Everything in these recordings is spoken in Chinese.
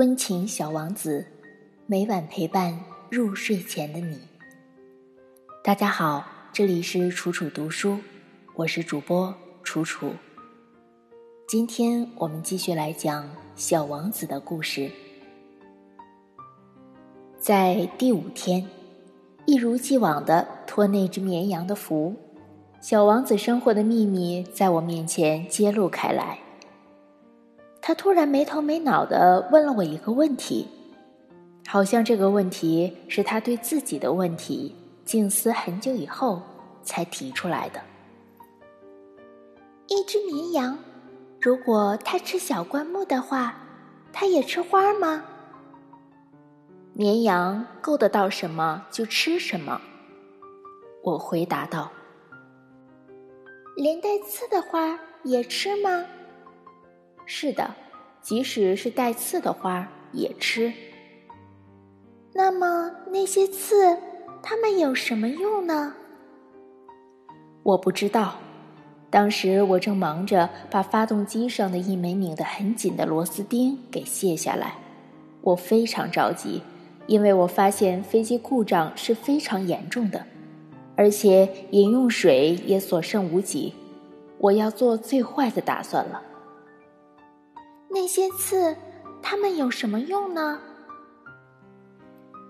温情小王子，每晚陪伴入睡前的你。大家好，这里是楚楚读书，我是主播楚楚。今天我们继续来讲小王子的故事。在第五天，一如既往的托那只绵羊的福，小王子生活的秘密在我面前揭露开来。他突然没头没脑的问了我一个问题，好像这个问题是他对自己的问题静思很久以后才提出来的。一只绵羊，如果它吃小灌木的话，它也吃花吗？绵羊够得到什么就吃什么，我回答道。连带刺的花也吃吗？是的，即使是带刺的花也吃。那么那些刺，它们有什么用呢？我不知道。当时我正忙着把发动机上的一枚拧得很紧的螺丝钉给卸下来，我非常着急，因为我发现飞机故障是非常严重的，而且饮用水也所剩无几，我要做最坏的打算了。那些刺，它们有什么用呢？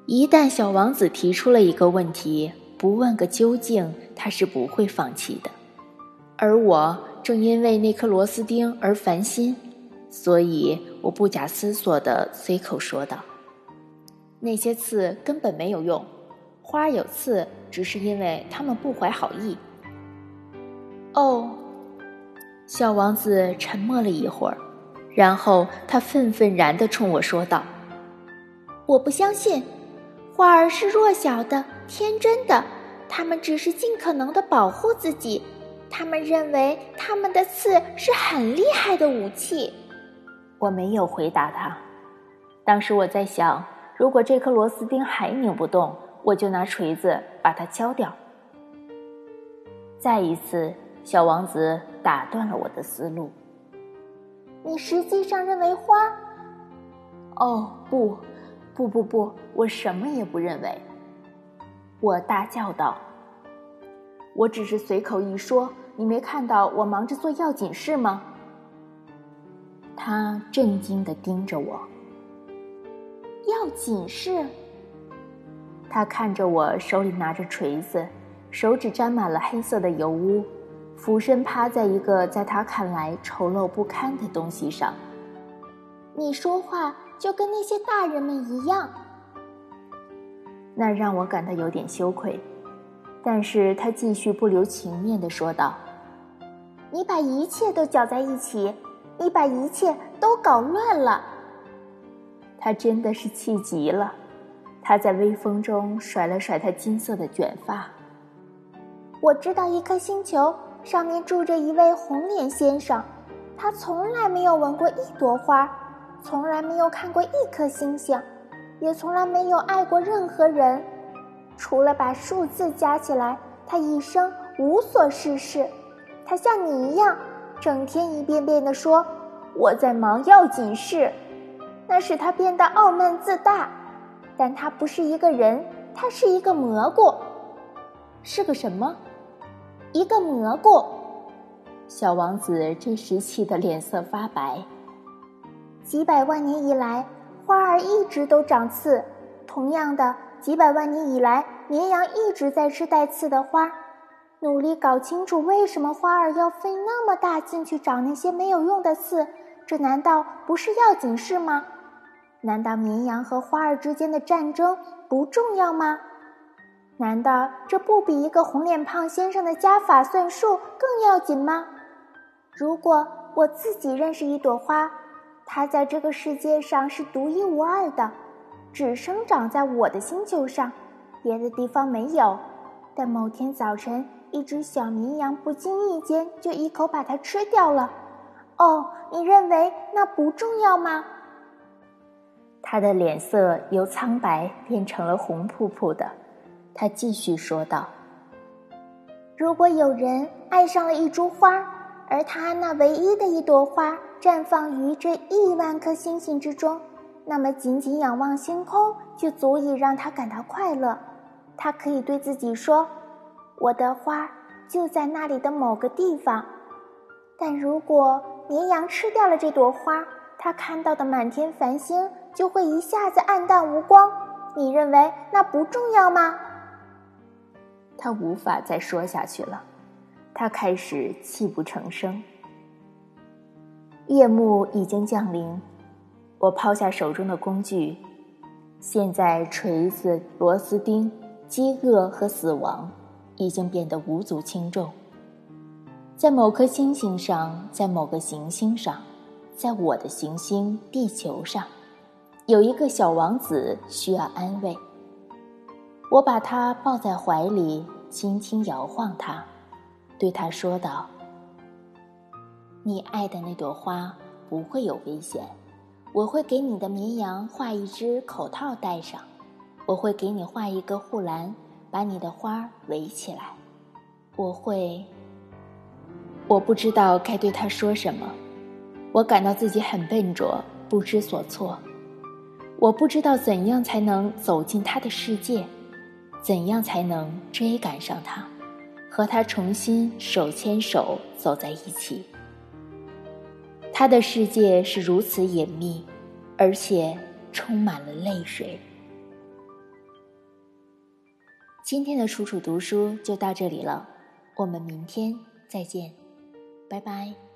一旦小王子提出了一个问题，不问个究竟，他是不会放弃的。而我正因为那颗螺丝钉而烦心，所以我不假思索的随口说道：“那些刺根本没有用，花有刺，只是因为他们不怀好意。”哦，小王子沉默了一会儿。然后他愤愤然地冲我说道：“我不相信，花儿是弱小的、天真的，他们只是尽可能的保护自己。他们认为他们的刺是很厉害的武器。”我没有回答他。当时我在想，如果这颗螺丝钉还拧不动，我就拿锤子把它敲掉。再一次，小王子打断了我的思路。你实际上认为花？哦，不，不不不，我什么也不认为。我大叫道：“我只是随口一说，你没看到我忙着做要紧事吗？”他震惊的盯着我。要紧事？他看着我手里拿着锤子，手指沾满了黑色的油污。俯身趴在一个在他看来丑陋不堪的东西上。你说话就跟那些大人们一样，那让我感到有点羞愧。但是他继续不留情面的说道：“你把一切都搅在一起，你把一切都搞乱了。”他真的是气极了，他在微风中甩了甩他金色的卷发。我知道一颗星球。上面住着一位红脸先生，他从来没有闻过一朵花，从来没有看过一颗星星，也从来没有爱过任何人，除了把数字加起来，他一生无所事事。他像你一样，整天一遍遍地说：“我在忙要紧事。”那使他变得傲慢自大。但他不是一个人，他是一个蘑菇，是个什么？一个蘑菇，小王子这时气得脸色发白。几百万年以来，花儿一直都长刺；同样的，几百万年以来，绵羊一直在吃带刺的花。努力搞清楚为什么花儿要费那么大劲去找那些没有用的刺，这难道不是要紧事吗？难道绵羊和花儿之间的战争不重要吗？难道这不比一个红脸胖先生的加法算术更要紧吗？如果我自己认识一朵花，它在这个世界上是独一无二的，只生长在我的星球上，别的地方没有。但某天早晨，一只小绵羊不经意间就一口把它吃掉了。哦，你认为那不重要吗？他的脸色由苍白变成了红扑扑的。他继续说道：“如果有人爱上了一株花，而他那唯一的一朵花绽放于这亿万颗星星之中，那么仅仅仰望星空就足以让他感到快乐。他可以对自己说：“我的花就在那里的某个地方。”但如果绵羊吃掉了这朵花，他看到的满天繁星就会一下子暗淡无光。你认为那不重要吗？他无法再说下去了，他开始泣不成声。夜幕已经降临，我抛下手中的工具，现在锤子、螺丝钉、饥饿和死亡已经变得无足轻重。在某颗星星上，在某个行星上，在我的行星地球上，有一个小王子需要安慰。我把他抱在怀里，轻轻摇晃他，对他说道：“你爱的那朵花不会有危险，我会给你的绵羊画一只口套戴上，我会给你画一个护栏，把你的花围起来。我会……我不知道该对他说什么，我感到自己很笨拙，不知所措。我不知道怎样才能走进他的世界。”怎样才能追赶上他，和他重新手牵手走在一起？他的世界是如此隐秘，而且充满了泪水。今天的楚楚读书就到这里了，我们明天再见，拜拜。